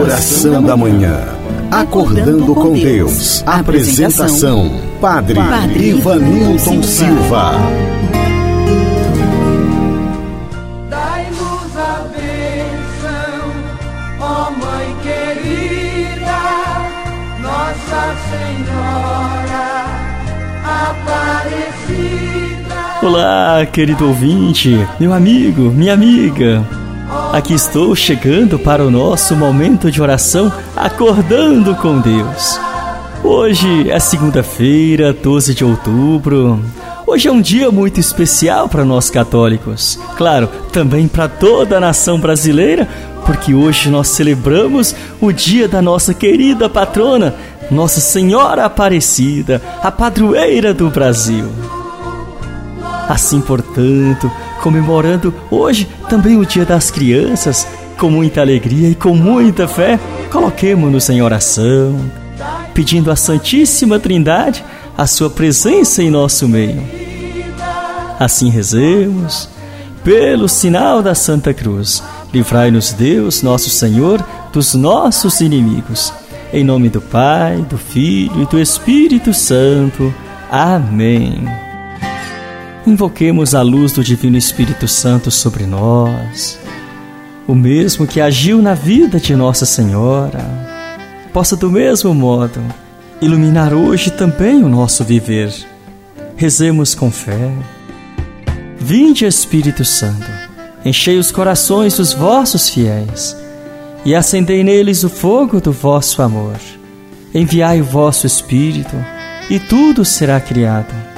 Oração da Manhã. Acordando com Deus. Apresentação: Padre, Padre Ivanilton Silva. Dai-nos a bênção, ó Mãe querida, Nossa Senhora Aparecida. Olá, querido ouvinte, meu amigo, minha amiga. Aqui estou chegando para o nosso momento de oração, acordando com Deus. Hoje é segunda-feira, 12 de outubro. Hoje é um dia muito especial para nós católicos. Claro, também para toda a nação brasileira, porque hoje nós celebramos o dia da nossa querida patrona, Nossa Senhora Aparecida, a padroeira do Brasil. Assim, portanto, comemorando hoje também o Dia das Crianças, com muita alegria e com muita fé, coloquemos-nos em oração, pedindo à Santíssima Trindade a sua presença em nosso meio. Assim rezemos, pelo sinal da Santa Cruz, livrai-nos Deus, nosso Senhor, dos nossos inimigos. Em nome do Pai, do Filho e do Espírito Santo. Amém. Invoquemos a luz do Divino Espírito Santo sobre nós, o mesmo que agiu na vida de Nossa Senhora, possa do mesmo modo iluminar hoje também o nosso viver. Rezemos com fé. Vinde, Espírito Santo, enchei os corações dos vossos fiéis e acendei neles o fogo do vosso amor. Enviai o vosso Espírito e tudo será criado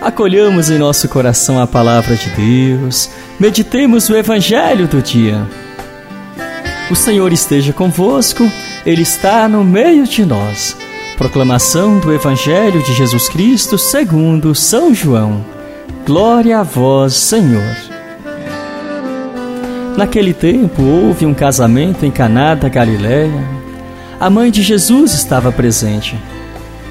Acolhamos em nosso coração a palavra de Deus, meditemos o Evangelho do dia. O Senhor esteja convosco, Ele está no meio de nós. Proclamação do Evangelho de Jesus Cristo segundo São João. Glória a vós, Senhor. Naquele tempo houve um casamento em Caná da Galiléia. A mãe de Jesus estava presente.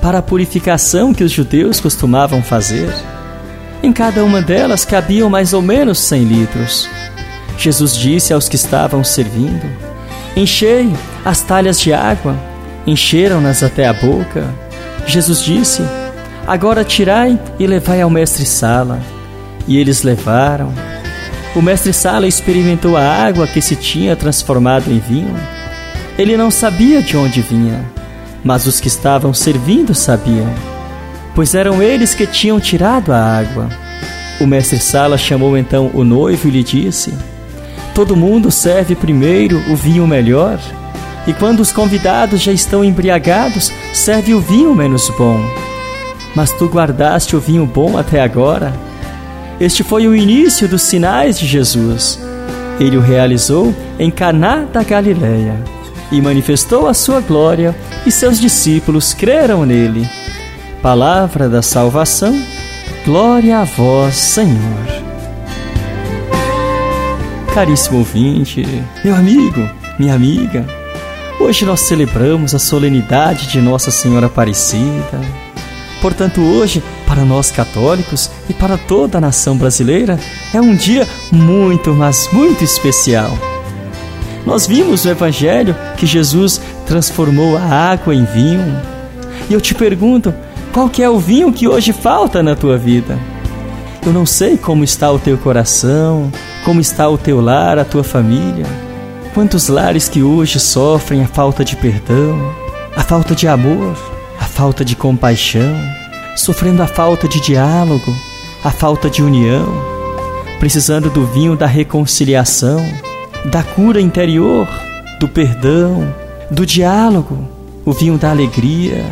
para a purificação que os judeus costumavam fazer. Em cada uma delas cabiam mais ou menos cem litros. Jesus disse aos que estavam servindo: Enchei as talhas de água. Encheram-nas até a boca. Jesus disse: Agora tirai e levai ao mestre-sala. E eles levaram. O mestre-sala experimentou a água que se tinha transformado em vinho. Ele não sabia de onde vinha mas os que estavam servindo sabiam, pois eram eles que tinham tirado a água. O mestre Sala chamou então o noivo e lhe disse: Todo mundo serve primeiro o vinho melhor, e quando os convidados já estão embriagados, serve o vinho menos bom. Mas tu guardaste o vinho bom até agora. Este foi o início dos sinais de Jesus. Ele o realizou em Caná da Galileia e manifestou a sua glória, e seus discípulos creram nele. Palavra da salvação, glória a vós, Senhor. Caríssimo ouvinte, meu amigo, minha amiga, hoje nós celebramos a solenidade de Nossa Senhora Aparecida. Portanto, hoje, para nós católicos e para toda a nação brasileira, é um dia muito, mas muito especial nós vimos no Evangelho que Jesus transformou a água em vinho. E eu te pergunto, qual que é o vinho que hoje falta na tua vida? Eu não sei como está o teu coração, como está o teu lar, a tua família. Quantos lares que hoje sofrem a falta de perdão, a falta de amor, a falta de compaixão. sofrendo a falta de diálogo, a falta de união, precisando do vinho da reconciliação, da cura interior, do perdão, do diálogo, o vinho da alegria,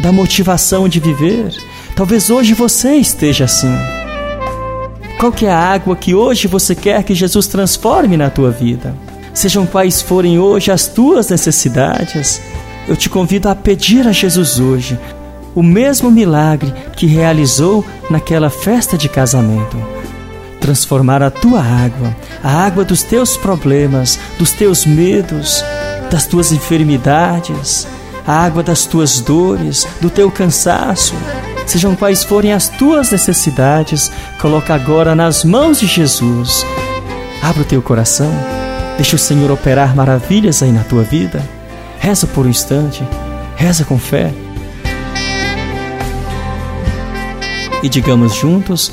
da motivação de viver. Talvez hoje você esteja assim. Qual que é a água que hoje você quer que Jesus transforme na tua vida? Sejam quais forem hoje as tuas necessidades, eu te convido a pedir a Jesus hoje o mesmo milagre que realizou naquela festa de casamento. Transformar a tua água, a água dos teus problemas, dos teus medos, das tuas enfermidades, a água das tuas dores, do teu cansaço, sejam quais forem as tuas necessidades, coloca agora nas mãos de Jesus. Abra o teu coração, deixa o Senhor operar maravilhas aí na tua vida. Reza por um instante, reza com fé. E digamos juntos: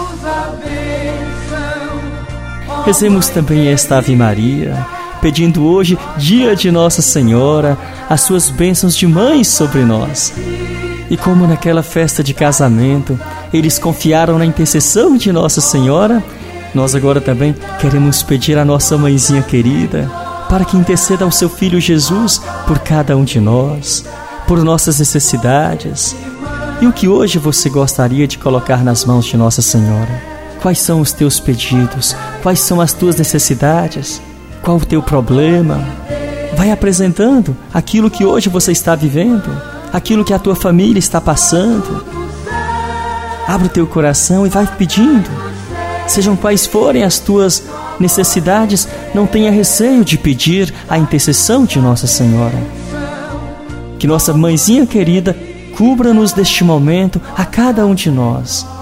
Rezemos também esta Ave Maria, pedindo hoje, dia de Nossa Senhora, as suas bênçãos de mãe sobre nós. E como naquela festa de casamento, eles confiaram na intercessão de Nossa Senhora, nós agora também queremos pedir à nossa mãezinha querida para que interceda ao seu filho Jesus por cada um de nós, por nossas necessidades. E o que hoje você gostaria de colocar nas mãos de Nossa Senhora? Quais são os teus pedidos? Quais são as tuas necessidades? Qual o teu problema? Vai apresentando aquilo que hoje você está vivendo aquilo que a tua família está passando. Abre o teu coração e vai pedindo. Sejam quais forem as tuas necessidades, não tenha receio de pedir a intercessão de Nossa Senhora. Que nossa mãezinha querida cubra-nos deste momento a cada um de nós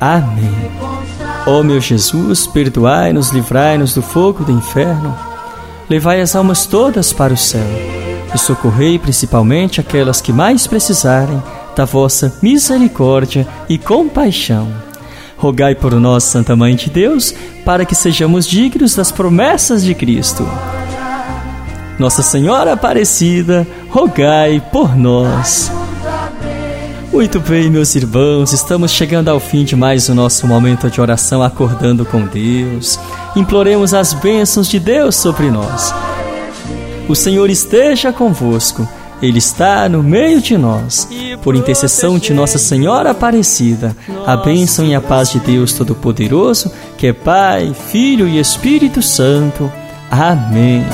Amém. Ó meu Jesus, perdoai-nos, livrai-nos do fogo do inferno, levai as almas todas para o céu e socorrei principalmente aquelas que mais precisarem da vossa misericórdia e compaixão. Rogai por nós, Santa Mãe de Deus, para que sejamos dignos das promessas de Cristo. Nossa Senhora Aparecida, rogai por nós. Muito bem, meus irmãos, estamos chegando ao fim de mais o nosso momento de oração acordando com Deus. Imploremos as bênçãos de Deus sobre nós o Senhor esteja convosco, Ele está no meio de nós. Por intercessão de Nossa Senhora Aparecida, a bênção e a paz de Deus Todo-Poderoso, que é Pai, Filho e Espírito Santo. Amém.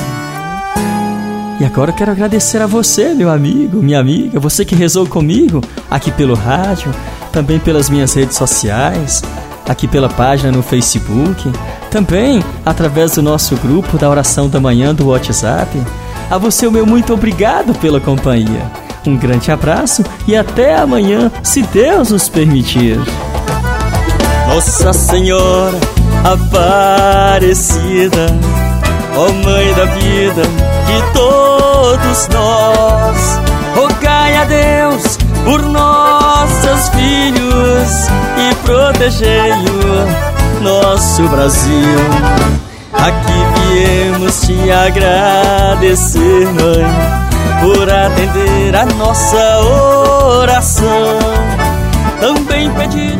E agora eu quero agradecer a você, meu amigo, minha amiga, você que rezou comigo aqui pelo rádio, também pelas minhas redes sociais, aqui pela página no Facebook, também através do nosso grupo da oração da manhã do WhatsApp. A você o meu muito obrigado pela companhia. Um grande abraço e até amanhã, se Deus nos permitir. Nossa Senhora Aparecida, ó Mãe da vida de todos nós, rogai a Deus por nossos filhos e protegei-o, nosso Brasil. Aqui viemos te agradecer, mãe, por atender a nossa oração. Também pedir.